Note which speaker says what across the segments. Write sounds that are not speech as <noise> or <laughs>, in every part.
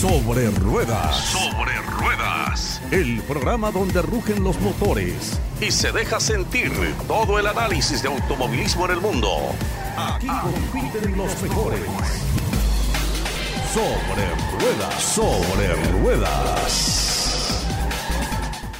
Speaker 1: Sobre Ruedas. Sobre Ruedas. El programa donde rugen los motores y se deja sentir todo el análisis de automovilismo en el mundo. Aquí compiten los mejores. Sobre Ruedas. Sobre Ruedas.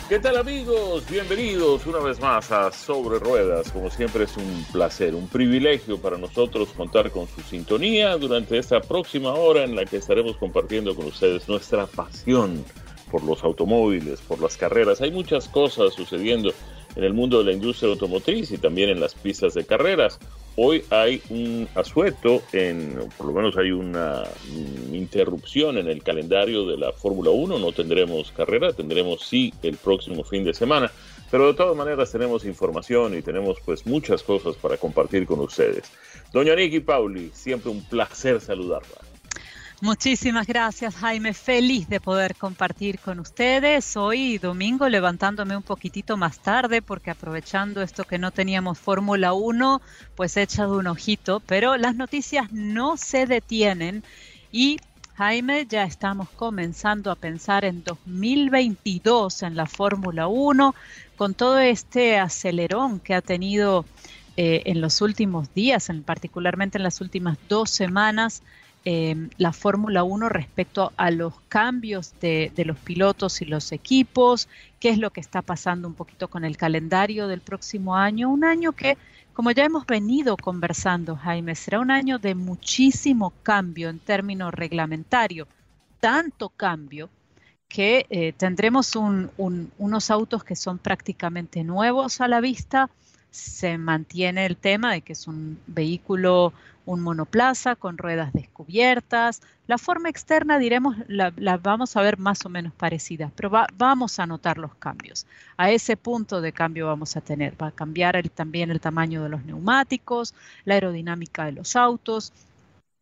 Speaker 2: ¿Qué tal amigos? Bienvenidos una vez más a Sobre Ruedas. Como siempre es un placer, un privilegio para nosotros contar con su sintonía durante esta próxima hora en la que estaremos compartiendo con ustedes nuestra pasión por los automóviles, por las carreras. Hay muchas cosas sucediendo en el mundo de la industria automotriz y también en las pistas de carreras. Hoy hay un asueto, en, por lo menos hay una interrupción en el calendario de la Fórmula 1, no tendremos carrera, tendremos sí el próximo fin de semana, pero de todas maneras tenemos información y tenemos pues muchas cosas para compartir con ustedes. Doña Niki Pauli, siempre un placer saludarla.
Speaker 3: Muchísimas gracias Jaime, feliz de poder compartir con ustedes. Hoy domingo levantándome un poquitito más tarde porque aprovechando esto que no teníamos Fórmula 1, pues he echado un ojito, pero las noticias no se detienen y Jaime, ya estamos comenzando a pensar en 2022 en la Fórmula 1 con todo este acelerón que ha tenido eh, en los últimos días, en, particularmente en las últimas dos semanas Em, la Fórmula 1 respecto a los cambios de, los pilotos y los equipos, qué es lo que está pasando un poquito con el calendario del próximo año, un año que, como ya hemos venido conversando, Jaime, será un año de muchísimo cambio en términos reglamentarios, tanto cambio que eh, tendremos unos autos que son prácticamente nuevos a la vista, se mantiene el tema de que es un vehículo un monoplaza con ruedas descubiertas. La forma externa, diremos, la, vamos a ver más o menos parecida, pero vamos a notar los cambios. A ese punto de cambio vamos a tener, va a cambiar también el tamaño de los neumáticos, la aerodinámica de los autos.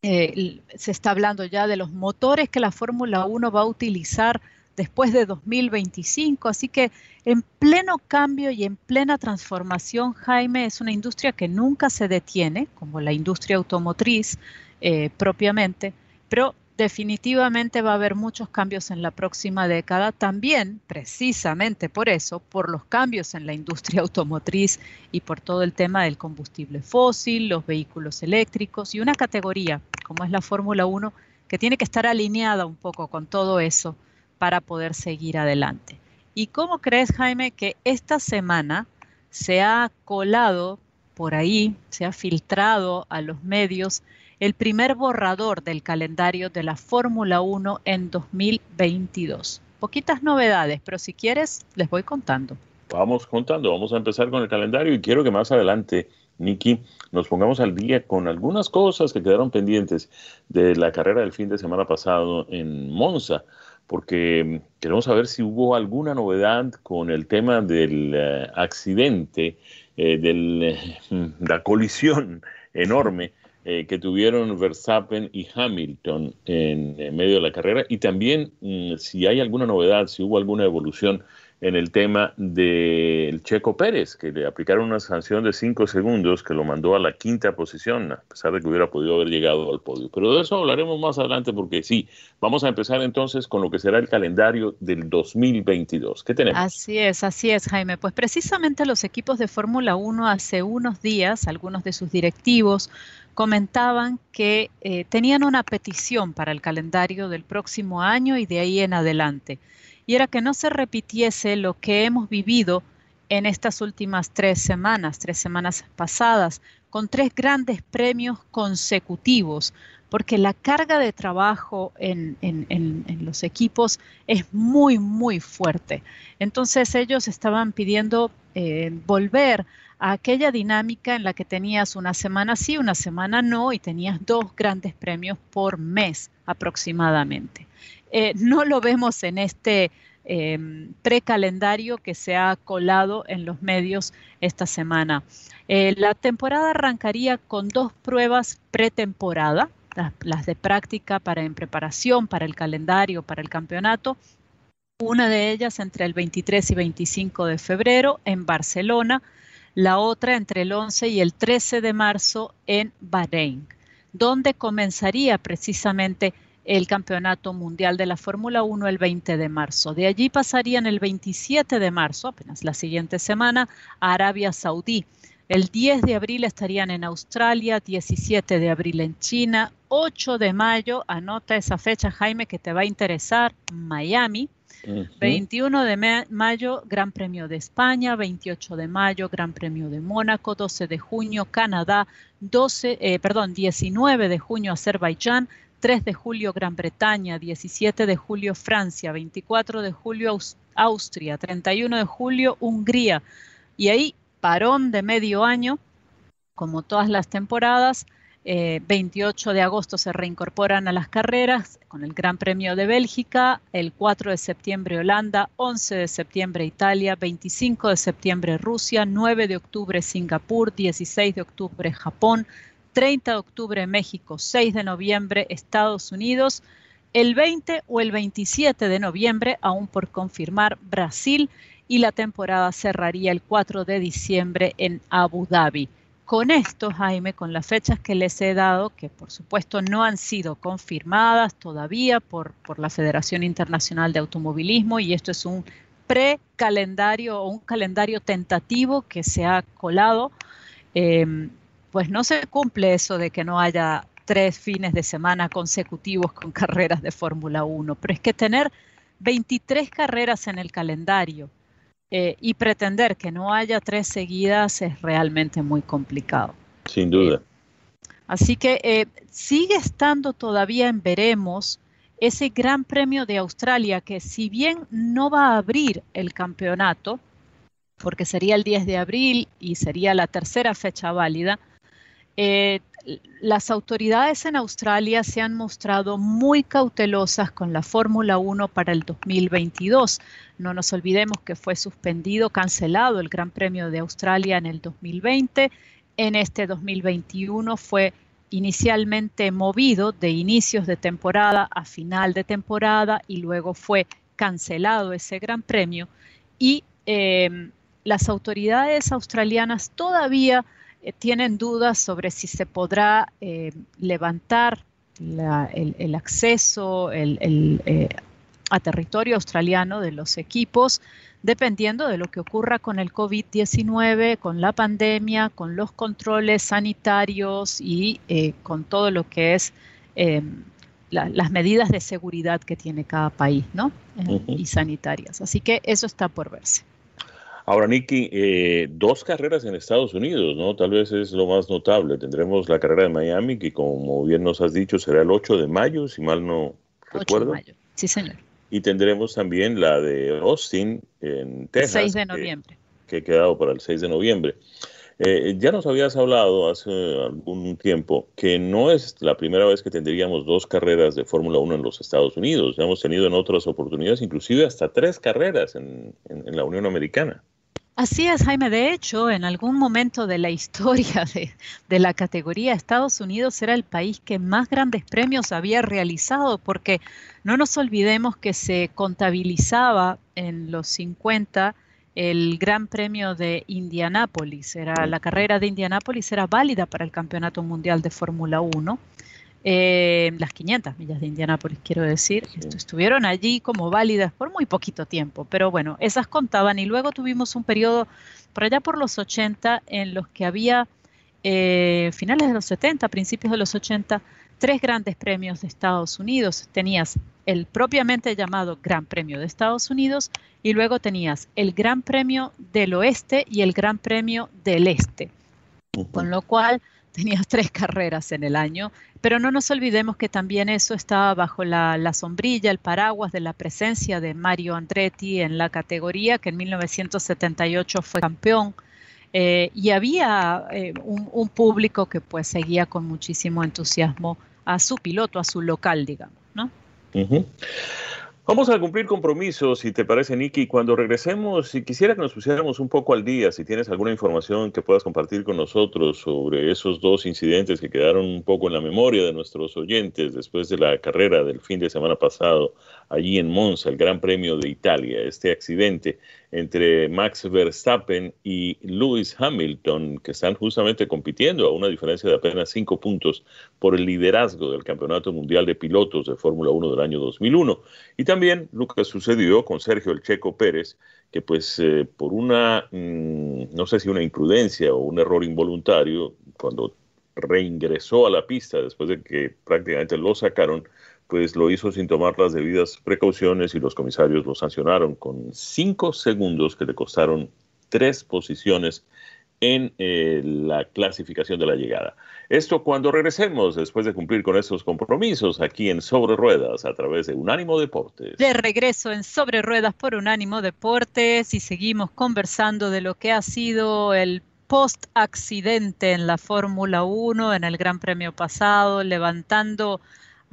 Speaker 3: Eh, se está hablando ya de los motores que la Fórmula 1 va a utilizar después de 2025. Así que en pleno cambio y en plena transformación, Jaime, es una industria que nunca se detiene, como la industria automotriz eh, propiamente, pero definitivamente va a haber muchos cambios en la próxima década, también precisamente por eso, por los cambios en la industria automotriz y por todo el tema del combustible fósil, los vehículos eléctricos y una categoría como es la Fórmula 1 que tiene que estar alineada un poco con todo eso para poder seguir adelante. ¿Y cómo crees, Jaime, que esta semana se ha colado por ahí, se ha filtrado a los medios el primer borrador del calendario de la Fórmula 1 en 2022? Poquitas novedades, pero si quieres, les voy contando.
Speaker 2: Vamos contando, vamos a empezar con el calendario y quiero que más adelante, Nicky, nos pongamos al día con algunas cosas que quedaron pendientes de la carrera del fin de semana pasado en Monza porque mm, queremos saber si hubo alguna novedad con el tema del eh, accidente, eh, de eh, <laughs> la colisión enorme que tuvieron Verstappen y Hamilton en, medio de la carrera. Y también mm, si hay alguna novedad, si hubo alguna evolución en el tema del Checo Pérez, que le aplicaron una sanción de cinco segundos que lo mandó a la quinta posición, a pesar de que hubiera podido haber llegado al podio. Pero de eso hablaremos más adelante porque sí, vamos a empezar entonces con lo que será el calendario del 2022. ¿Qué tenemos?
Speaker 3: Así es, así es, Jaime. Pues precisamente los equipos de Fórmula 1 hace unos días, algunos de sus directivos, comentaban que eh, tenían una petición para el calendario del próximo año y de ahí en adelante y era que no se repitiese lo que hemos vivido en estas últimas tres semanas, tres semanas pasadas, con tres grandes premios consecutivos, porque la carga de trabajo en, los equipos es muy, muy fuerte. Entonces ellos estaban pidiendo eh, volver a aquella dinámica en la que tenías una semana sí, una semana no, y tenías dos grandes premios por mes aproximadamente. Eh, no lo vemos en este eh, precalendario que se ha colado en los medios esta semana. Eh, la temporada arrancaría con dos pruebas pretemporada, las, de práctica para en preparación para el calendario, para el campeonato. Una de ellas entre el 23 y 25 de febrero en Barcelona, la otra entre el 11 y el 13 de marzo en Bahrein, donde comenzaría precisamente el Campeonato Mundial de la Fórmula 1 el 20 de marzo. De allí pasarían el 27 de marzo, apenas la siguiente semana, a Arabia Saudí. El 10 de abril estarían en Australia, 17 de abril en China, 8 de mayo, anota esa fecha Jaime que te va a interesar, Miami. 21 de mayo, Gran Premio de España, 28 de mayo, Gran Premio de Mónaco, 12 de junio, Canadá, 12, eh, perdón, 19 de junio, Azerbaiyán, 3 de julio, Gran Bretaña, 17 de julio, Francia, 24 de julio, Austria, 31 de julio, Hungría. Y ahí, parón de medio año, como todas las temporadas, 28 eh, de agosto se reincorporan a las carreras con el Gran Premio de Bélgica, el 4 de septiembre Holanda, 11 de septiembre Italia, 25 de septiembre Rusia, 9 de octubre Singapur, 16 de octubre Japón, 30 de octubre México, 6 de noviembre Estados Unidos, el 20 o el 27 de noviembre, aún por confirmar, Brasil y la temporada cerraría el 4 de diciembre en Abu Dhabi. Con esto, Jaime, con las fechas que les he dado, que por supuesto no han sido confirmadas todavía por, por la Federación Internacional de Automovilismo, y esto es un precalendario o un calendario tentativo que se ha colado, em, pues no se cumple eso de que no haya tres fines de semana consecutivos con <laughs> carreras de Fórmula 1, pero es que tener 23 carreras en el calendario eh, y pretender que no haya tres seguidas es realmente muy complicado.
Speaker 2: Sin duda.
Speaker 3: Eh, así que eh, sigue estando todavía en veremos ese Gran Premio de Australia que si bien no va a abrir el campeonato, porque sería el 10 de abril y sería la tercera fecha válida, las autoridades en Australia se han mostrado muy cautelosas con la Fórmula 1 para el 2022. No nos olvidemos que fue suspendido, cancelado el Gran Premio de Australia en el 2020. En este 2021 fue inicialmente movido de inicios de temporada a final de temporada y luego fue cancelado ese Gran Premio. Y eh, las autoridades australianas todavía eh, tienen dudas sobre si se podrá eh, levantar el, acceso eh, a territorio australiano de los equipos, dependiendo de lo que ocurra con el COVID-19, con la pandemia, con los controles sanitarios y con todo lo que es las medidas de seguridad que tiene cada país, ¿no? Y sanitarias. Así que eso está por verse.
Speaker 2: Ahora, Nicky, eh, dos carreras en Estados Unidos, ¿no? Tal vez es lo más notable. Tendremos la carrera de Miami, que como bien nos has dicho, será el 8 de mayo, si mal no 8 recuerdo.
Speaker 3: De mayo. Sí, señor.
Speaker 2: Y tendremos también la de Austin en Texas.
Speaker 3: 6 de noviembre.
Speaker 2: Que, ha quedado para el 6 de noviembre. Eh, ya nos habías hablado hace algún tiempo que no es la primera vez que tendríamos dos carreras de Fórmula 1 en los Estados Unidos. Ya hemos tenido en otras oportunidades inclusive hasta tres carreras en la Unión Americana.
Speaker 3: Así es, Jaime. De hecho, en algún momento de la <laughs> historia de, la categoría, Estados Unidos era el país que más grandes premios había realizado, porque no nos olvidemos que se contabilizaba en los 50 el Gran Premio de Indianápolis. Era, la carrera de Indianápolis era válida para el Campeonato Mundial de Fórmula 1 eh, las 500 millas de Indianápolis, quiero decir, estuvieron allí como válidas por muy poquito tiempo, pero bueno, esas contaban y luego tuvimos un periodo por allá por los 80 en los que había eh, finales de los 70, principios de los 80, tres grandes premios de Estados Unidos. Tenías el propiamente llamado Gran Premio de Estados Unidos y luego tenías el Gran Premio del Oeste y el Gran Premio del Este. Con lo cual tenías <laughs> tres carreras en el año, pero no nos olvidemos que también eso estaba bajo la, sombrilla, el paraguas de la presencia de Mario Andretti en la categoría, que en 1978 fue campeón. Eh, y había eh, un, público que pues seguía con muchísimo entusiasmo a su piloto, a su local, digamos, ¿no?
Speaker 2: Vamos a cumplir compromisos, si te parece, Nicky. Cuando regresemos, si quisiera que nos pusiéramos un poco al día, si tienes alguna información que puedas compartir con nosotros sobre esos dos incidentes que quedaron un poco en la memoria de nuestros oyentes después de la carrera del fin de semana pasado allí en Monza, el Gran Premio de Italia, este accidente entre Max Verstappen y Lewis Hamilton, que están justamente compitiendo a una diferencia de apenas cinco puntos por el liderazgo del Campeonato Mundial de Pilotos de Fórmula 1 del año 2001. Y también lo que sucedió con Sergio El Checo Pérez, que pues eh, por una, mm, no sé si una imprudencia o un error involuntario, cuando reingresó a la pista después de que prácticamente lo sacaron, pues lo hizo sin tomar las debidas precauciones y los comisarios lo sancionaron con cinco segundos que le costaron tres posiciones en eh, la clasificación de la llegada. Esto cuando regresemos, después de cumplir con estos compromisos, aquí en Sobre Ruedas, a través de Unánimo Deportes.
Speaker 3: De regreso en Sobre Ruedas por Unánimo Deportes y seguimos conversando de lo que ha sido el post-accidente en la Fórmula 1, en el Gran Premio pasado, levantando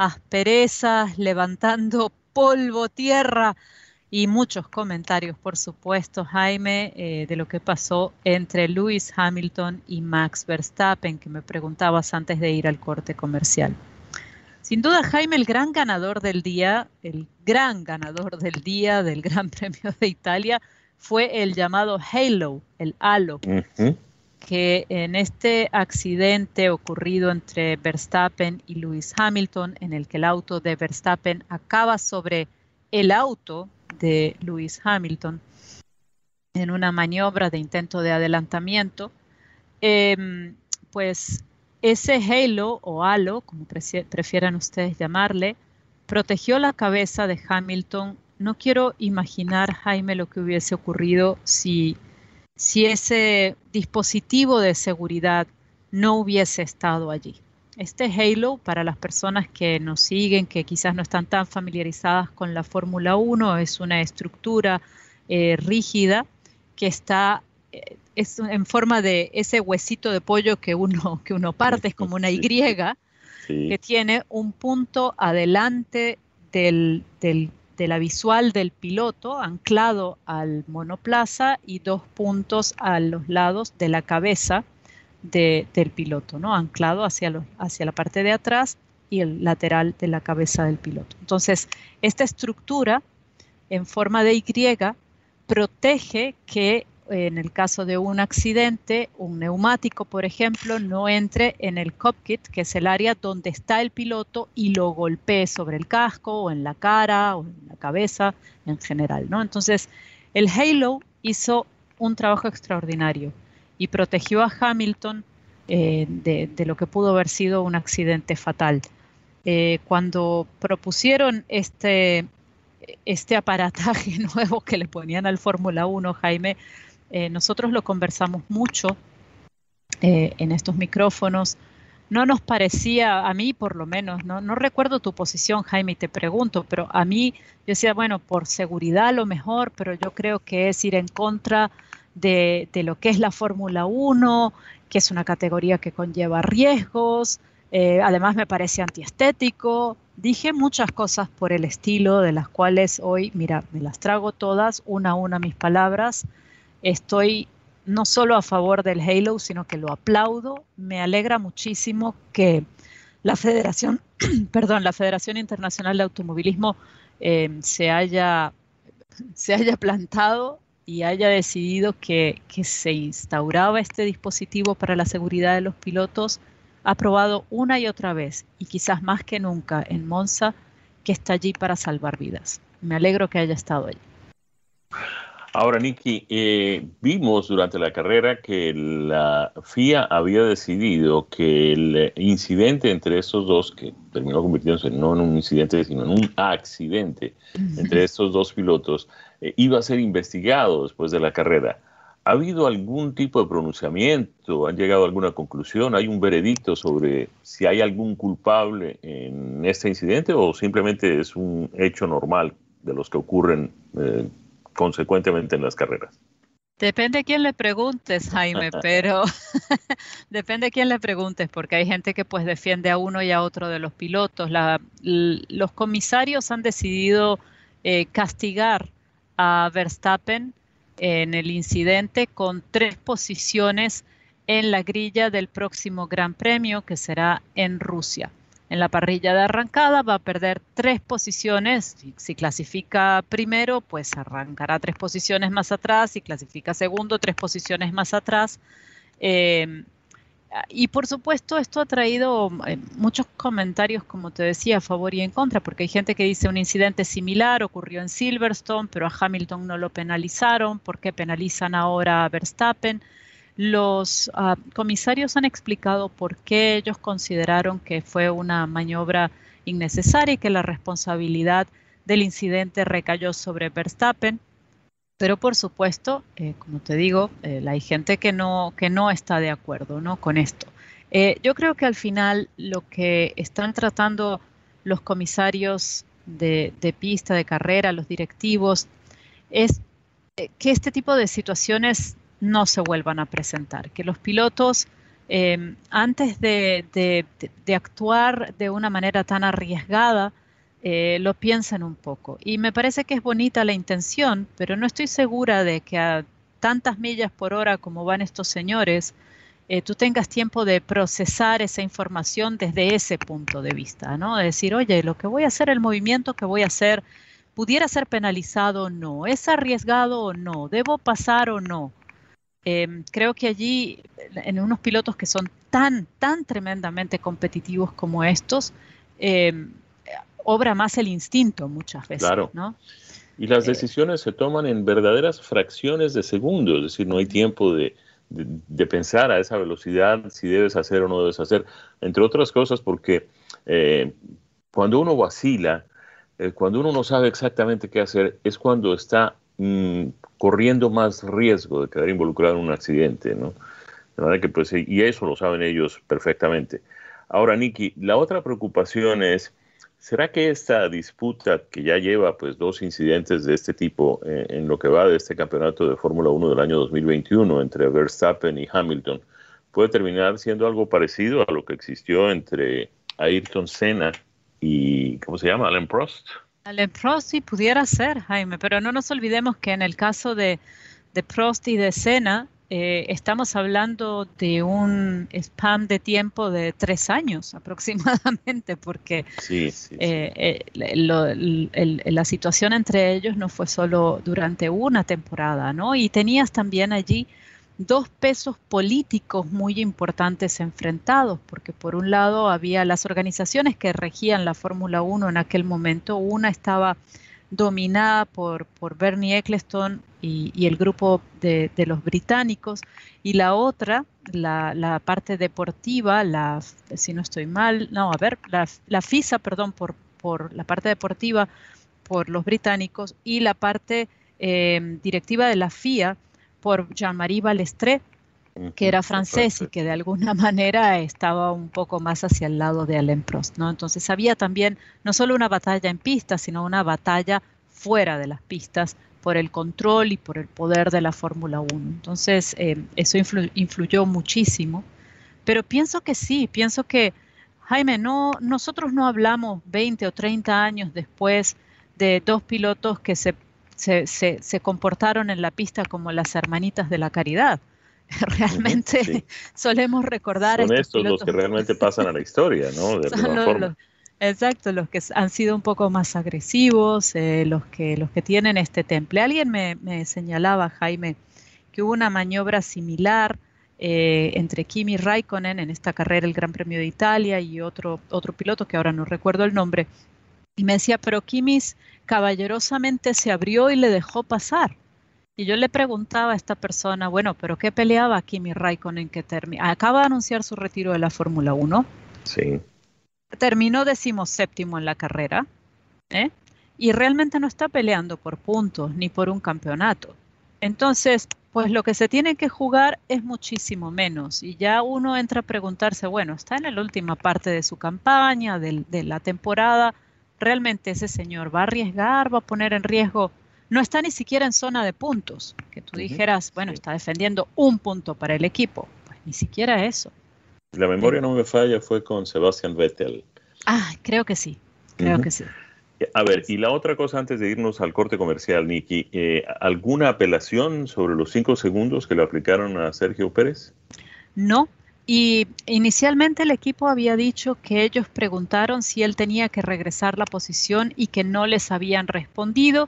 Speaker 3: asperezas, levantando <laughs> polvo, tierra y muchos comentarios, por supuesto, Jaime, eh, de lo que pasó entre Lewis Hamilton y Max Verstappen, que me preguntabas antes de ir al corte comercial. Sin duda, Jaime, el gran ganador del día, el gran ganador del día del Gran <laughs> Premio de Italia, fue el llamado Halo, el halo, que en este accidente ocurrido entre Verstappen y Lewis Hamilton, en el que el auto de Verstappen acaba sobre el auto de Lewis Hamilton en una maniobra de intento de adelantamiento, em, pues ese halo o halo, como prefieran ustedes llamarle, protegió la cabeza de Hamilton. No quiero imaginar, Jaime, lo que hubiese ocurrido si si ese dispositivo de seguridad no hubiese estado allí. Este Halo, para las personas que nos siguen, que quizás no están tan familiarizadas con la Fórmula 1, es una estructura eh, rígida que está eh, es en forma de ese huesito de pollo que uno, <laughs> que uno parte, es como una Y, que tiene un punto adelante del, del de la visual del piloto anclado al monoplaza y dos puntos a los lados de la cabeza del piloto, ¿no? anclado hacia, hacia la parte de atrás y el lateral de la cabeza del piloto. Entonces, esta estructura en forma de Y protege que en el caso de un accidente, un neumático, por ejemplo, no entre en el cockpit, que es el área donde está el piloto, y lo golpee sobre el casco o en la cara o en la cabeza en general, ¿no? Entonces, el Halo hizo un trabajo extraordinario y protegió a Hamilton eh, de, lo que pudo haber sido un accidente fatal. Eh, cuando propusieron este, este aparataje <laughs> nuevo que le ponían al Fórmula 1, Jaime, eh, nosotros lo conversamos mucho eh, en estos micrófonos. No nos parecía, a mí por lo menos, no, no recuerdo tu posición, Jaime, te pregunto, pero a mí yo decía, bueno, por seguridad lo mejor, pero yo creo que es ir en contra de, lo que es la Fórmula 1, que es una categoría que conlleva riesgos, eh, además me parece antiestético. Dije muchas cosas por el estilo, de las cuales hoy, mira, me las trago todas, una a una mis palabras, estoy no solo a favor del Halo, sino que lo aplaudo. Me alegra muchísimo que la Federación, <clears throat> perdón, la Federación Internacional de Automovilismo eh, se, haya, se haya plantado y haya decidido que, que, se instauraba este dispositivo para la seguridad de los pilotos, aprobado una y otra vez, y quizás más que nunca en Monza, que está allí para salvar vidas. Me alegro que haya estado allí.
Speaker 2: Ahora, Nicky, eh, vimos durante la carrera que la FIA había decidido que el incidente entre estos dos, que terminó convirtiéndose no en un incidente, sino en un accidente entre estos dos pilotos, eh, iba a ser investigado después de la carrera. ¿Ha habido algún tipo de pronunciamiento? ¿Han llegado a alguna conclusión? ¿Hay un veredicto sobre si hay algún culpable en este incidente o simplemente es un hecho normal de los que ocurren eh, consecuentemente en las carreras.
Speaker 3: Depende a quién le preguntes, Jaime, <laughs> pero <laughs> depende a quién le preguntes, porque hay gente que pues defiende a uno y a otro de los pilotos. los comisarios han decidido eh, castigar a Verstappen en el incidente con tres posiciones en la grilla del próximo Gran Premio que será en Rusia. En la parrilla de arrancada va a perder tres posiciones. Si, clasifica primero, pues arrancará tres posiciones más atrás. Si clasifica segundo, tres posiciones más atrás. Eh, y por supuesto esto ha traído eh, muchos comentarios, como te decía, a favor y en contra, porque hay gente que dice un incidente similar ocurrió en Silverstone, pero a Hamilton no lo penalizaron, ¿por qué penalizan ahora a Verstappen? Los ah, comisarios han explicado por qué ellos consideraron que fue una maniobra innecesaria y que la responsabilidad del incidente recayó sobre Verstappen. Pero por supuesto, eh, como te digo, eh, hay gente que no, que no está de acuerdo ¿no? con esto. Eh, yo creo que al final lo que están tratando los comisarios de, de pista, de carrera, los directivos, es que este tipo de situaciones no se vuelvan a presentar, que los pilotos em, antes de, actuar de una manera tan arriesgada, eh, lo piensen un poco. Y me parece que es bonita la intención, pero no estoy segura de que a tantas millas por hora como van estos señores, eh, tú tengas tiempo de procesar esa información desde ese punto de vista, ¿no? De decir, oye, lo que voy a hacer, el movimiento que voy a hacer, pudiera ser penalizado o no, es arriesgado o no, debo pasar o no. Em, creo que allí, en unos pilotos que son tan, tan tremendamente competitivos como estos, em, obra más el instinto muchas veces. Claro. ¿no?
Speaker 2: Y las eh, decisiones se toman en verdaderas fracciones de segundos, es decir, no hay tiempo de, pensar a esa velocidad si debes hacer o no debes hacer, entre otras cosas porque eh, cuando uno vacila, eh, cuando uno no sabe exactamente qué hacer, es cuando está mm, corriendo más riesgo de quedar involucrado en un accidente, ¿no? De manera que, pues, y eso lo saben ellos perfectamente. Ahora, Nicky, la otra preocupación es, ¿será que esta disputa que ya lleva, pues, dos incidentes de este tipo eh, en lo que va de este campeonato de Fórmula 1 del año 2021 entre Verstappen y Hamilton, puede terminar siendo algo parecido a lo que existió entre Ayrton Senna y, ¿cómo se llama? Alain Prost?
Speaker 3: Alain Prost sí pudiera ser, Jaime, pero no nos olvidemos que en el caso de, de Prost y de Senna, eh, estamos hablando de un spam de tiempo de tres años <laughs> aproximadamente, porque eh, eh, la situación entre ellos no fue solo durante una temporada, ¿no? Y tenías también allí dos pesos políticos muy importantes enfrentados, porque por un lado había las organizaciones que regían la Fórmula 1 en aquel momento, una estaba dominada por, por Bernie Eccleston y, el grupo de, los británicos, y la otra, la, parte deportiva, la, si no estoy mal, no, a ver, la, FISA, perdón, por, por la parte deportiva, por los británicos, y la parte eh, directiva de la FIA, por Jean-Marie Balestre, que era francés y que de alguna <laughs> manera estaba un poco más hacia el lado de Alain Prost, ¿no? Entonces había también no solo una batalla en pistas, sino una batalla fuera de las pistas por el control y por el poder de la Fórmula 1. Entonces eh, eso influyó muchísimo, pero pienso que sí, pienso que, Jaime, no, nosotros no hablamos 20 o 30 años después de dos pilotos que se se, comportaron en la pista como las hermanitas de la caridad. <laughs> Realmente <laughs> solemos recordar.
Speaker 2: Son estos, los que realmente pasan a la historia, ¿no? De <laughs> forma.
Speaker 3: exacto, los que han sido un poco más agresivos, eh, los, que, los que tienen este temple. Alguien me, señalaba, Jaime, que hubo una maniobra similar eh, entre Kimi Raikkonen en esta carrera, el Gran Premio de Italia, y otro, otro piloto que ahora no recuerdo el nombre, y me decía, pero Kimis caballerosamente se abrió y le dejó pasar. Y yo le preguntaba a esta persona, bueno, pero ¿qué peleaba Kimi Raikkonen que termina? Acaba de anunciar su retiro de la Fórmula 1.
Speaker 2: Sí.
Speaker 3: Terminó decimoséptimo en la carrera. ¿eh? Y realmente no está peleando por puntos ni por un campeonato. Entonces, pues lo que se tiene que jugar es muchísimo menos. Y ya uno entra a preguntarse, bueno, está en la última parte de su campaña, de la temporada realmente ese señor va a arriesgar, va a poner en riesgo, no está ni siquiera en zona de puntos, que tú dijeras, bueno, está defendiendo un punto para el equipo, pues ni siquiera eso.
Speaker 2: La memoria no me falla, fue con Sebastian Vettel.
Speaker 3: Ah, creo que sí, creo que sí.
Speaker 2: A ver, y la otra cosa antes de irnos al corte comercial, Nicky, eh, ¿alguna apelación sobre los cinco segundos que le aplicaron a Sergio Pérez?
Speaker 3: No, y inicialmente el equipo había dicho que ellos preguntaron si él tenía que regresar la posición y que no les habían respondido.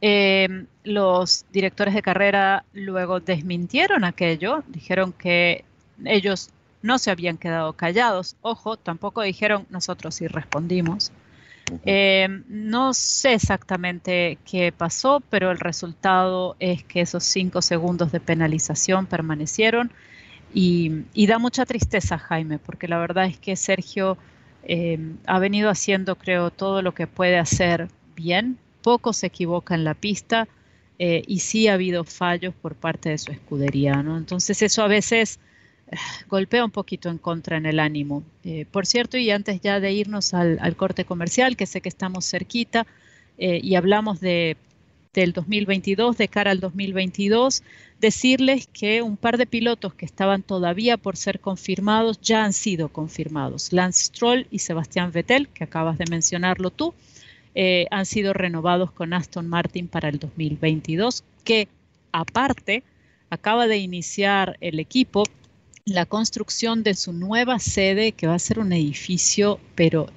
Speaker 3: Eh, los directores de carrera luego desmintieron aquello, dijeron que ellos no se habían quedado callados. Ojo, tampoco dijeron nosotros sí respondimos. Eh, no sé exactamente qué pasó, pero el resultado es que esos cinco segundos de penalización permanecieron y, da mucha tristeza, Jaime, porque la verdad es que Sergio eh, ha venido haciendo, creo, todo lo que puede hacer bien, poco se equivoca en la pista eh, y sí ha habido fallos por parte de su escudería, ¿no? Entonces eso a veces golpea un poquito en contra en el ánimo. Eh, por cierto, y antes ya de irnos al, corte comercial, que sé que estamos cerquita, eh, y hablamos de, del 2022, de cara al 2022, decirles que un par de pilotos que estaban todavía por ser confirmados ya han sido confirmados. Lance Stroll y Sebastián Vettel, que acabas de mencionarlo tú, eh, han sido renovados con Aston Martin para el 2022, que aparte acaba de iniciar el equipo la construcción de su nueva sede, que va a ser un edificio, pero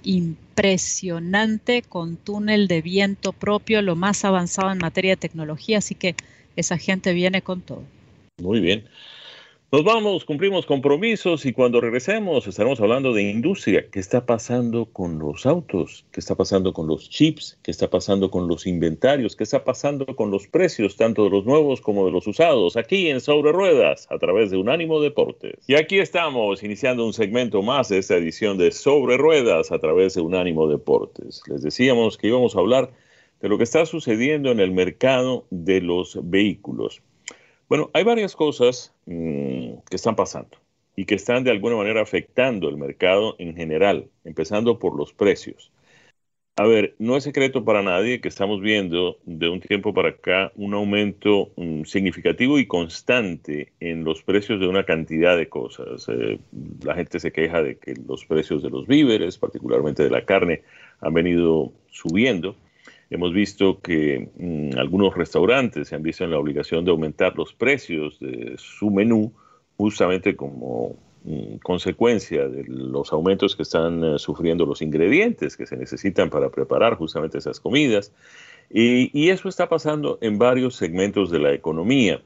Speaker 3: con túnel de viento propio, lo más avanzado en materia de tecnología, así que esa gente viene con todo.
Speaker 2: Muy bien. Nos vamos, cumplimos compromisos y cuando regresemos estaremos hablando de industria. ¿Qué está pasando con los autos? ¿Qué está pasando con los chips? ¿Qué está pasando con los inventarios? ¿Qué está pasando con los precios tanto de los nuevos como de los usados? Aquí en Sobre Ruedas a través de Unánimo Deportes. Y aquí estamos iniciando un segmento más de esta edición de Sobre Ruedas a través de Unánimo Deportes. Les decíamos que íbamos a hablar de lo que está sucediendo en el mercado de los vehículos. Bueno, hay varias cosas mm, que están pasando y que están de alguna manera afectando el mercado en general, empezando por los precios. A ver, no es secreto para nadie que estamos viendo de un tiempo para acá un aumento mm, significativo y constante en los precios de una cantidad de cosas. Eh, la gente se queja de que los precios de los víveres, particularmente de la carne, han venido subiendo. Hemos visto que mm, algunos restaurantes se han visto en la obligación de aumentar los precios de su menú justamente como mm, consecuencia de los aumentos que están eh, sufriendo los ingredientes que se necesitan para preparar justamente esas comidas. Y, y eso está pasando en varios segmentos de la economía.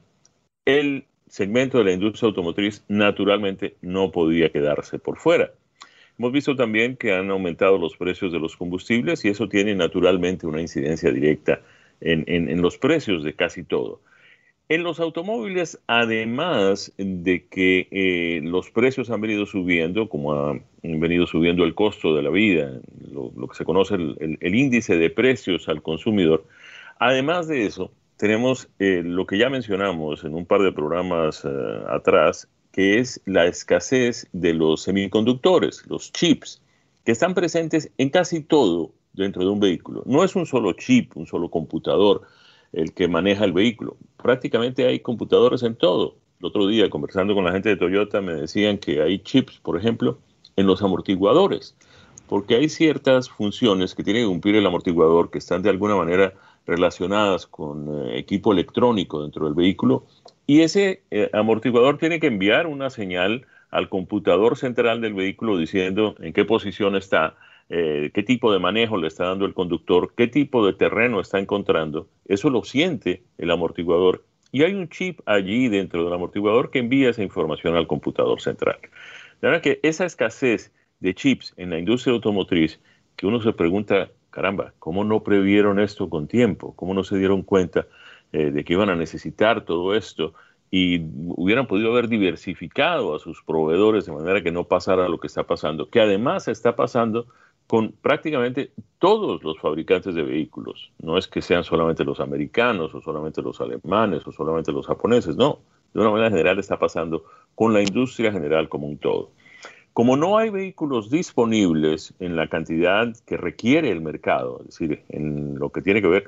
Speaker 2: El segmento de la industria automotriz naturalmente no podía quedarse por fuera. Hemos visto también que han aumentado los precios de los combustibles y eso tiene naturalmente una incidencia directa en, los precios de casi todo. En los automóviles, además de que eh, los precios han venido subiendo, como ha venido subiendo el costo de la vida, lo, que se conoce el, índice de precios al consumidor, además de eso, tenemos eh, lo que ya mencionamos en un par de programas eh, atrás, que es la escasez de los semiconductores, los chips, que están presentes en casi todo dentro de un vehículo. No es un solo chip, un solo computador el que maneja el vehículo. Prácticamente hay computadores en todo. El otro día, conversando con la gente de Toyota, me decían que hay chips, por ejemplo, en los amortiguadores, porque hay ciertas funciones que tiene que cumplir el amortiguador que están de alguna manera relacionadas con eh, equipo electrónico dentro del vehículo y ese eh, amortiguador tiene que enviar una señal al computador central del vehículo diciendo en qué posición está, eh, qué tipo de manejo le está dando el conductor, qué tipo de terreno está encontrando. Eso lo siente el amortiguador y hay un chip allí dentro del amortiguador que envía esa información al computador central. De verdad que esa escasez de chips en la industria automotriz, que uno se pregunta, caramba, ¿cómo no previeron esto con tiempo? ¿Cómo no se dieron cuenta? Eh, de que iban a necesitar todo esto y hubieran podido haber diversificado a sus proveedores de manera que no pasara lo que está pasando, que además está pasando con prácticamente todos los fabricantes de vehículos. No es que sean solamente los americanos o solamente los alemanes o solamente los japoneses, no. De una manera general está pasando con la industria general como un todo. Como no hay vehículos disponibles en la cantidad que requiere el mercado, es decir, en lo que tiene que ver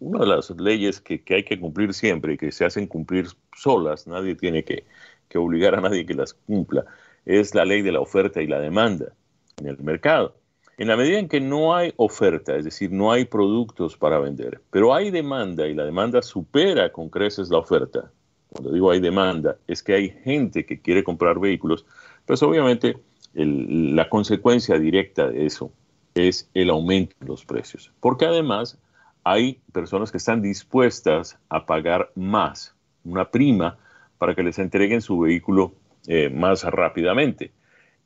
Speaker 2: una de las leyes que, hay que cumplir siempre y que se hacen cumplir solas, nadie tiene que, obligar a nadie que las cumpla, es la ley de la oferta y la demanda en el mercado. En la medida en que no hay oferta, es decir, no hay productos para vender, pero hay demanda y la demanda supera con creces la oferta, cuando digo hay demanda, es que hay gente que quiere comprar vehículos, pues obviamente la consecuencia directa de eso es el aumento de los precios. Porque además hay personas que están dispuestas a pagar más, una prima, para que les entreguen su vehículo eh, más rápidamente.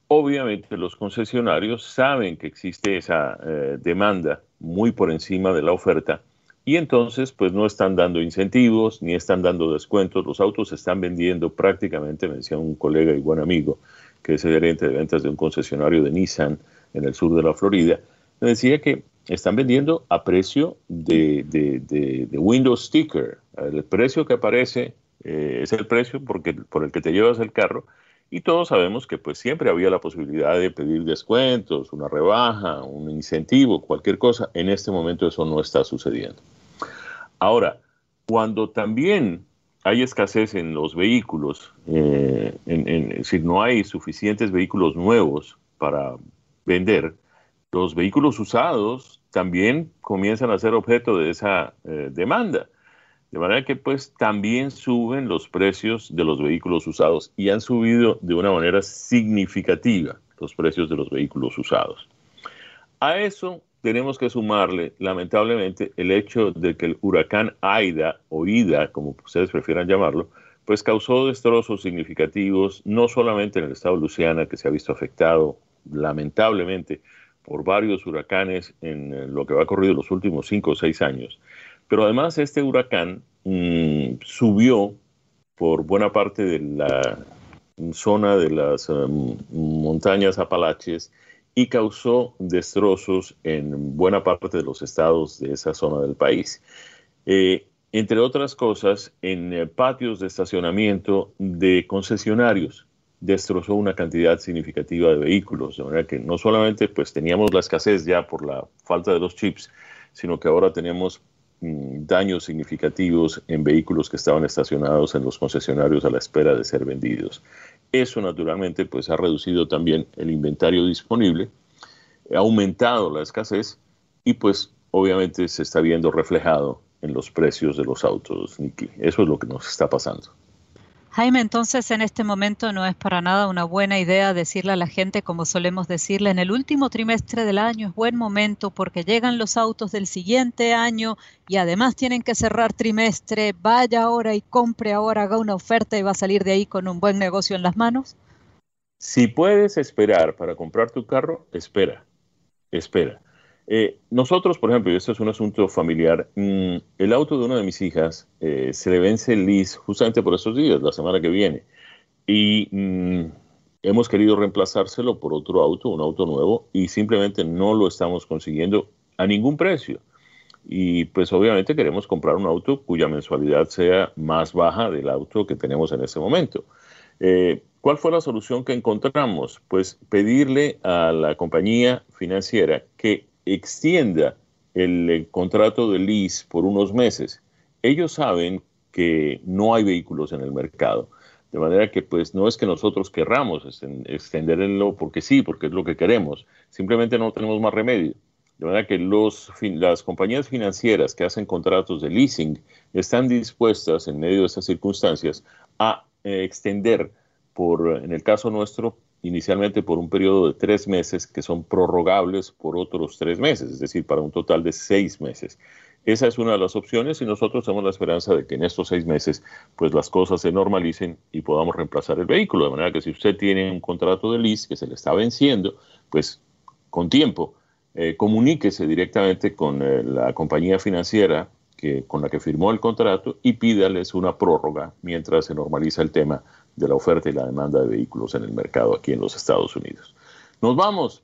Speaker 2: Obviamente los concesionarios saben que existe esa eh, demanda muy por encima de la oferta y entonces pues no están dando incentivos ni están dando descuentos. Los autos se están vendiendo prácticamente, me decía un colega y buen amigo que es el gerente de ventas de un concesionario de Nissan en el sur de la Florida, me decía que están vendiendo a precio de, de, Windows Sticker. El precio que aparece eh, es el precio porque, por el que te llevas el carro y todos sabemos que pues siempre había la posibilidad de pedir descuentos, una rebaja, un incentivo, cualquier cosa. En este momento eso no está sucediendo. Ahora, cuando también hay escasez en los vehículos, eh, es decir, no hay suficientes vehículos nuevos para vender, los vehículos usados también comienzan a ser objeto de esa eh, demanda. De manera que pues también suben los precios de los vehículos usados y han subido de una manera significativa los precios de los vehículos usados. A eso tenemos que sumarle, lamentablemente, el hecho de que el huracán Aida o Ida, como ustedes prefieran llamarlo, pues causó destrozos significativos, no solamente en el estado de Luisiana, que se ha visto afectado lamentablemente por varios huracanes en lo que va corrido los últimos cinco o seis años, pero además este huracán mm, subió por buena parte de la zona de las um, montañas Apalaches y causó destrozos en buena parte de los estados de esa zona del país. Eh, entre otras cosas, en eh, patios de estacionamiento de concesionarios destrozó una cantidad significativa de vehículos, de manera que no solamente pues teníamos la escasez ya por la falta de los chips, sino que ahora tenemos Mm, daños significativos en vehículos que estaban estacionados en los concesionarios a la espera de ser vendidos. Eso naturalmente pues ha reducido también el inventario disponible, ha aumentado la escasez y pues obviamente se está viendo reflejado en los precios de los autos, Nicky. Eso es lo que nos está pasando.
Speaker 3: Jaime, entonces en este momento no es para nada una buena idea decirle a la gente, como solemos decirle, en el último trimestre del año es buen momento porque llegan los autos del siguiente año y además tienen que cerrar trimestre, vaya ahora y compre ahora, haga una oferta y va a salir de ahí con un buen negocio en las manos.
Speaker 2: Si puedes esperar para comprar tu carro, espera, espera. Eh, nosotros, por ejemplo, y esto es un asunto familiar, mm, el auto de una de mis hijas eh, se le vence el lease justamente por esos días, la semana que viene. Y mm, hemos querido reemplazárselo por otro auto, un auto nuevo, y simplemente no lo estamos consiguiendo a ningún precio. Y pues obviamente queremos comprar un auto cuya mensualidad sea más baja del auto que tenemos en este momento. Eh, ¿Cuál fue la solución que encontramos? Pues pedirle a la compañía financiera que extienda el, contrato de lease por unos meses, ellos saben que no hay vehículos en el mercado. De manera que pues no es que nosotros querramos extenderlo porque sí, porque es lo que queremos, simplemente no tenemos más remedio. De manera que las compañías financieras que hacen contratos de leasing están dispuestas en medio de estas circunstancias a eh, extender por, en el caso nuestro, inicialmente por un periodo de tres meses que son prorrogables por otros tres meses, es decir, para un total de seis meses. Esa es una de las opciones y nosotros tenemos la esperanza de que en estos seis meses pues las cosas se normalicen y podamos reemplazar el vehículo. De manera que si usted tiene un contrato de lease que se le está venciendo, pues con tiempo eh, comuníquese directamente con eh, la compañía financiera con la que firmó el contrato y pídales una prórroga mientras se normaliza el tema de la oferta y la demanda de vehículos en el mercado aquí en los Estados Unidos. Nos vamos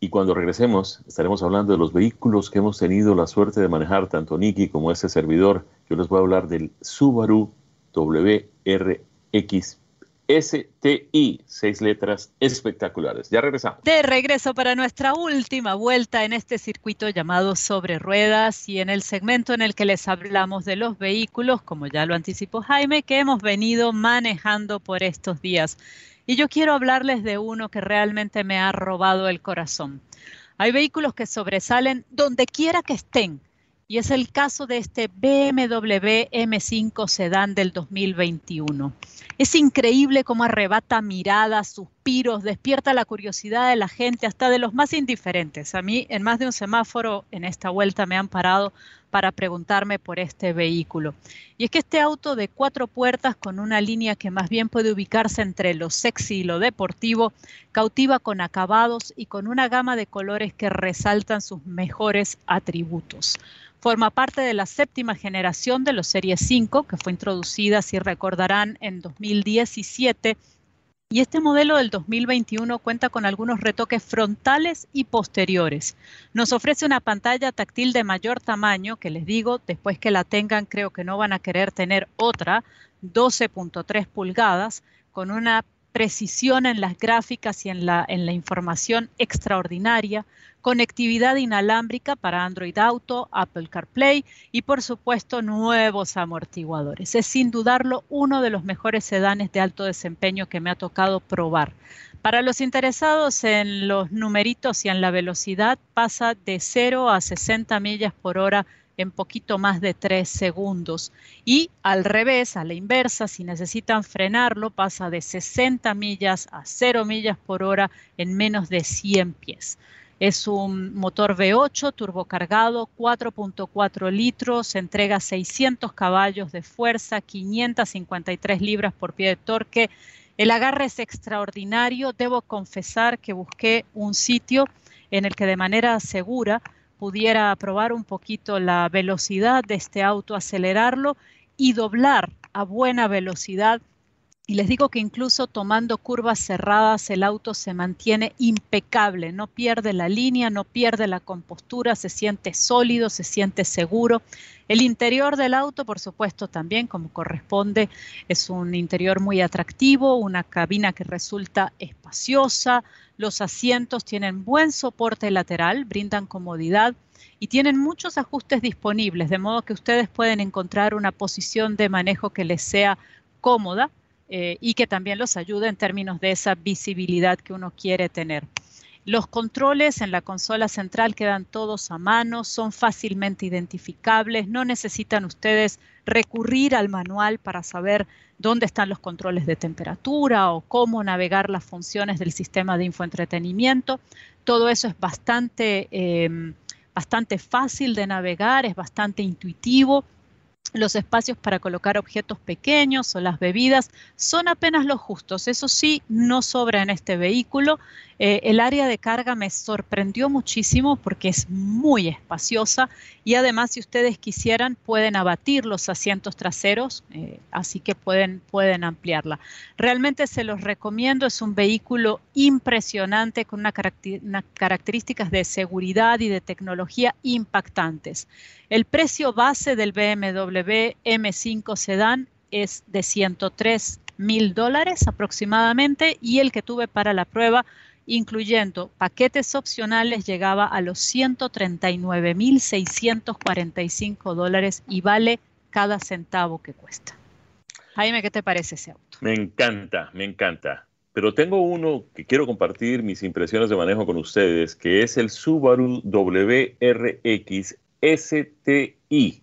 Speaker 2: y cuando regresemos estaremos hablando de los vehículos que hemos tenido la suerte de manejar tanto Nicky como este servidor. Yo les voy a hablar del Subaru WRX STI, seis letras espectaculares. Ya regresamos.
Speaker 3: De regreso para nuestra última vuelta en este circuito llamado Sobre Ruedas y en el segmento en el que les hablamos de los vehículos, como ya lo anticipó Jaime, que hemos venido manejando por estos días. Y yo quiero hablarles de uno que realmente me ha robado el corazón. Hay vehículos que sobresalen donde quiera que estén, y es el caso de este BMW M5 Sedán del 2021. Es increíble cómo arrebata miradas, suspiros, despierta la curiosidad de la gente, hasta de los más indiferentes. A mí, en más de un semáforo en esta vuelta me han parado para preguntarme por este vehículo. Y es que este auto de cuatro puertas con una línea que más bien puede ubicarse entre lo sexy y lo deportivo, cautiva con acabados y con una gama de colores que resaltan sus mejores atributos. Forma parte de la séptima generación de los Series 5, que fue introducida, si recordarán, en 2017. Y este modelo del 2021 cuenta con algunos retoques frontales y posteriores. Nos ofrece una pantalla táctil de mayor tamaño, que les digo, después que la tengan creo que no van a querer tener otra, 12.3 pulgadas, con una precisión en las gráficas y en la, información extraordinaria, conectividad inalámbrica para Android Auto, Apple CarPlay y por supuesto nuevos amortiguadores. Es sin dudarlo uno de los mejores sedanes de alto desempeño que me ha tocado probar. Para los interesados en los numeritos y en la velocidad, pasa de 0 a 60 millas por hora en poquito más de 3 segundos. Y al revés, a la inversa, si necesitan frenarlo, pasa de 60 millas a 0 millas por hora en menos de 100 pies. Es un motor V8 turbocargado, 4.4 litros, entrega 600 caballos de fuerza, 553 libras por pie de torque. El agarre es extraordinario. Debo confesar que busqué un sitio en el que de manera segura pudiera probar un poquito la velocidad de este auto, acelerarlo y doblar a buena velocidad y les digo que incluso tomando curvas cerradas el auto se mantiene impecable, no pierde la línea, no pierde la compostura, se siente sólido, se siente seguro. El interior del auto, por supuesto, también como corresponde, es un interior muy atractivo, una cabina que resulta espaciosa, los asientos tienen buen soporte lateral, brindan comodidad y tienen muchos ajustes disponibles, de modo que ustedes pueden encontrar una posición de manejo que les sea cómoda eh, y que también los ayude en términos de esa visibilidad que uno quiere tener. Los controles en la consola central quedan todos a mano, son fácilmente identificables, no necesitan ustedes recurrir al manual para saber dónde están los controles de temperatura o cómo navegar las funciones del sistema de infoentretenimiento. Todo eso es bastante, eh, bastante fácil de navegar, es bastante intuitivo los espacios para colocar objetos pequeños o las bebidas son apenas los justos. Eso sí, no sobra en este vehículo. Eh, el área de carga me sorprendió muchísimo porque es muy espaciosa y además si ustedes quisieran pueden abatir los asientos traseros, eh, así que pueden, pueden ampliarla. Realmente se los recomiendo, es un vehículo impresionante con unas características de seguridad y de tecnología impactantes. El precio base del BMW M5 Sedan es de 103 mil dólares aproximadamente y el que tuve para la prueba incluyendo paquetes opcionales, llegaba a los 139.645 dólares y vale cada centavo que cuesta. Jaime, ¿qué te parece ese auto?
Speaker 2: Me encanta, me encanta. Pero tengo uno que quiero compartir mis impresiones de manejo con ustedes, que es el Subaru WRX STI.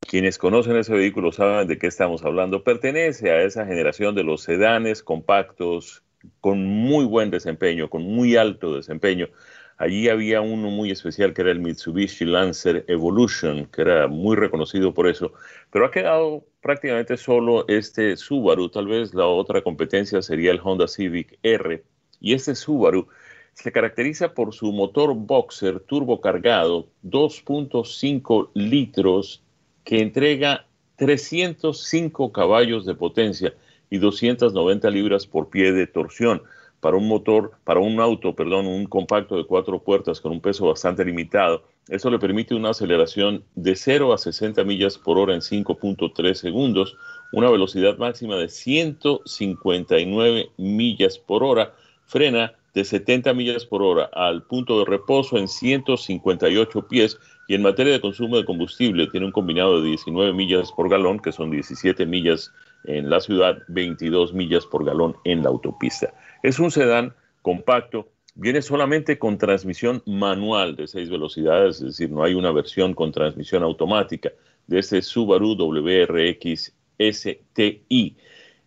Speaker 2: Quienes conocen ese vehículo saben de qué estamos hablando. Pertenece a esa generación de los sedanes compactos con muy buen desempeño, con muy alto desempeño. Allí había uno muy especial que era el Mitsubishi Lancer Evolution, que era muy reconocido por eso, pero ha quedado prácticamente solo este Subaru. Tal vez la otra competencia sería el Honda Civic R. Y este Subaru se caracteriza por su motor boxer turbo cargado, 2.5 litros, que entrega 305 caballos de potencia y 290 libras por pie de torsión para un motor, para un auto, perdón, un compacto de cuatro puertas con un peso bastante limitado. Eso le permite una aceleración de 0 a 60 millas por hora en 5.3 segundos, una velocidad máxima de 159 millas por hora, frena de 70 millas por hora al punto de reposo en 158 pies y en materia de consumo de combustible tiene un combinado de 19 millas por galón, que son 17 millas en la ciudad, 22 millas por galón en la autopista. Es un sedán compacto, viene solamente con transmisión manual de seis velocidades, es decir, no hay una versión con transmisión automática de este Subaru WRX STI.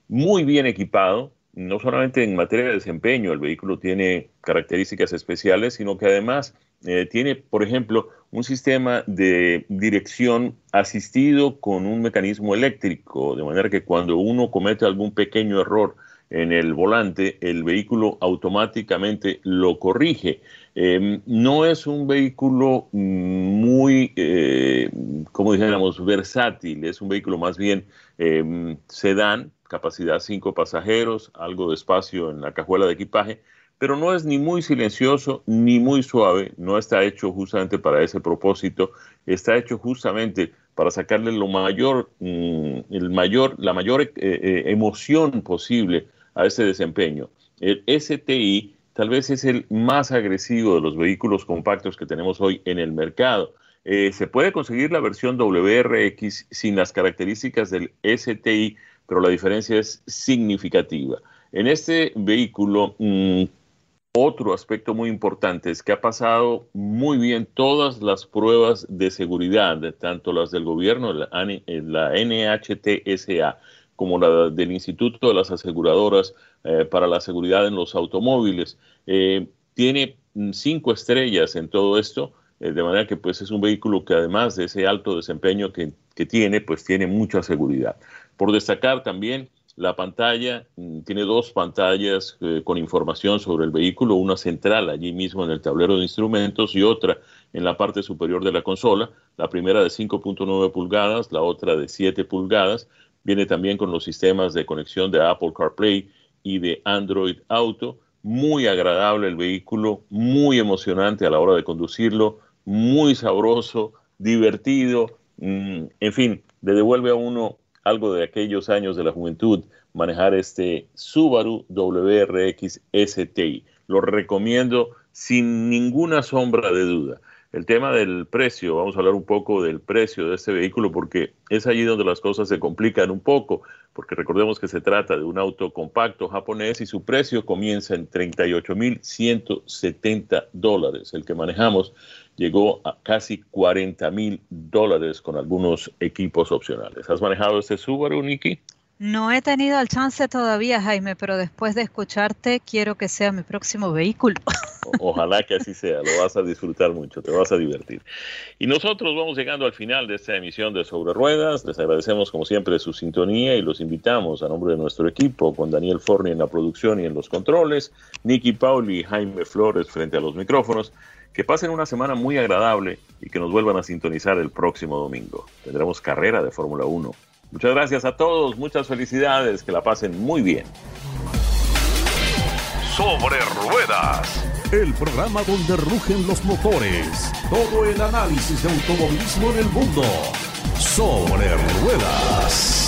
Speaker 2: Muy bien equipado, no solamente en materia de desempeño, el vehículo tiene características especiales, sino que además eh, tiene, por ejemplo, un sistema de dirección asistido con un mecanismo eléctrico, de manera que cuando uno comete algún pequeño error en el volante, el vehículo automáticamente lo corrige. Em, no es un vehículo muy, eh, como dijéramos, versátil, es un vehículo más bien eh, sedán, capacidad 5 pasajeros, algo de espacio en la cajuela de equipaje, pero no es ni muy silencioso ni muy suave, no está hecho justamente para ese propósito, está hecho justamente para sacarle lo mayor, mm, el mayor, la mayor eh, eh, emoción posible a ese desempeño. El STI tal vez es el más agresivo de los vehículos compactos que tenemos hoy en el mercado. Eh, se puede conseguir la versión WRX sin las características del STI, pero la diferencia es significativa. En este vehículo, mm, otro aspecto muy importante es que ha pasado muy bien todas las pruebas de seguridad, tanto las del gobierno, la, NHTSA, como la del Instituto de las Aseguradoras eh, para la Seguridad en los Automóviles. Eh, tiene mm, cinco estrellas en todo esto, eh, de manera que pues es un vehículo que además de ese alto desempeño que, que tiene, pues tiene mucha seguridad. Por destacar también la pantalla mm, tiene dos pantallas con información sobre el vehículo, una central allí mismo en el tablero de instrumentos y otra en la parte superior de la consola, la primera de 5.9 pulgadas, la otra de 7 pulgadas. Viene también con los sistemas de conexión de Apple CarPlay y de Android Auto. Muy agradable el vehículo, muy emocionante a la hora de conducirlo, muy sabroso, divertido, mm, en fin, le devuelve a uno algo de aquellos años de la juventud, manejar este Subaru WRX STI. Lo recomiendo sin ninguna sombra de duda. El tema del precio, vamos a hablar un poco del precio de este vehículo porque es allí donde las cosas se complican un poco, porque recordemos que se trata de un auto compacto japonés y su precio comienza en 38.170 dólares. El que manejamos llegó a casi 40 mil dólares con algunos equipos opcionales. ¿Has manejado este Subaru, Nikki?
Speaker 3: No he tenido el chance todavía, Jaime, pero después de escucharte quiero que sea mi próximo vehículo.
Speaker 2: Ojalá que así sea, lo vas a disfrutar mucho, te vas a divertir. Y nosotros vamos llegando al final de esta emisión de Sobre Ruedas. Les agradecemos como siempre su sintonía y los invitamos a nombre de nuestro equipo, con Daniel Forni en la producción y en los controles, Nicky Pauli y Jaime Flores frente a los micrófonos. Que pasen una semana muy agradable y que nos vuelvan a sintonizar el próximo domingo. Tendremos carrera de Fórmula 1. Muchas gracias a todos, muchas felicidades, que la pasen muy bien.
Speaker 1: Sobre ruedas. El programa donde rugen los motores. Todo el análisis de automovilismo en el mundo. Sobre ruedas.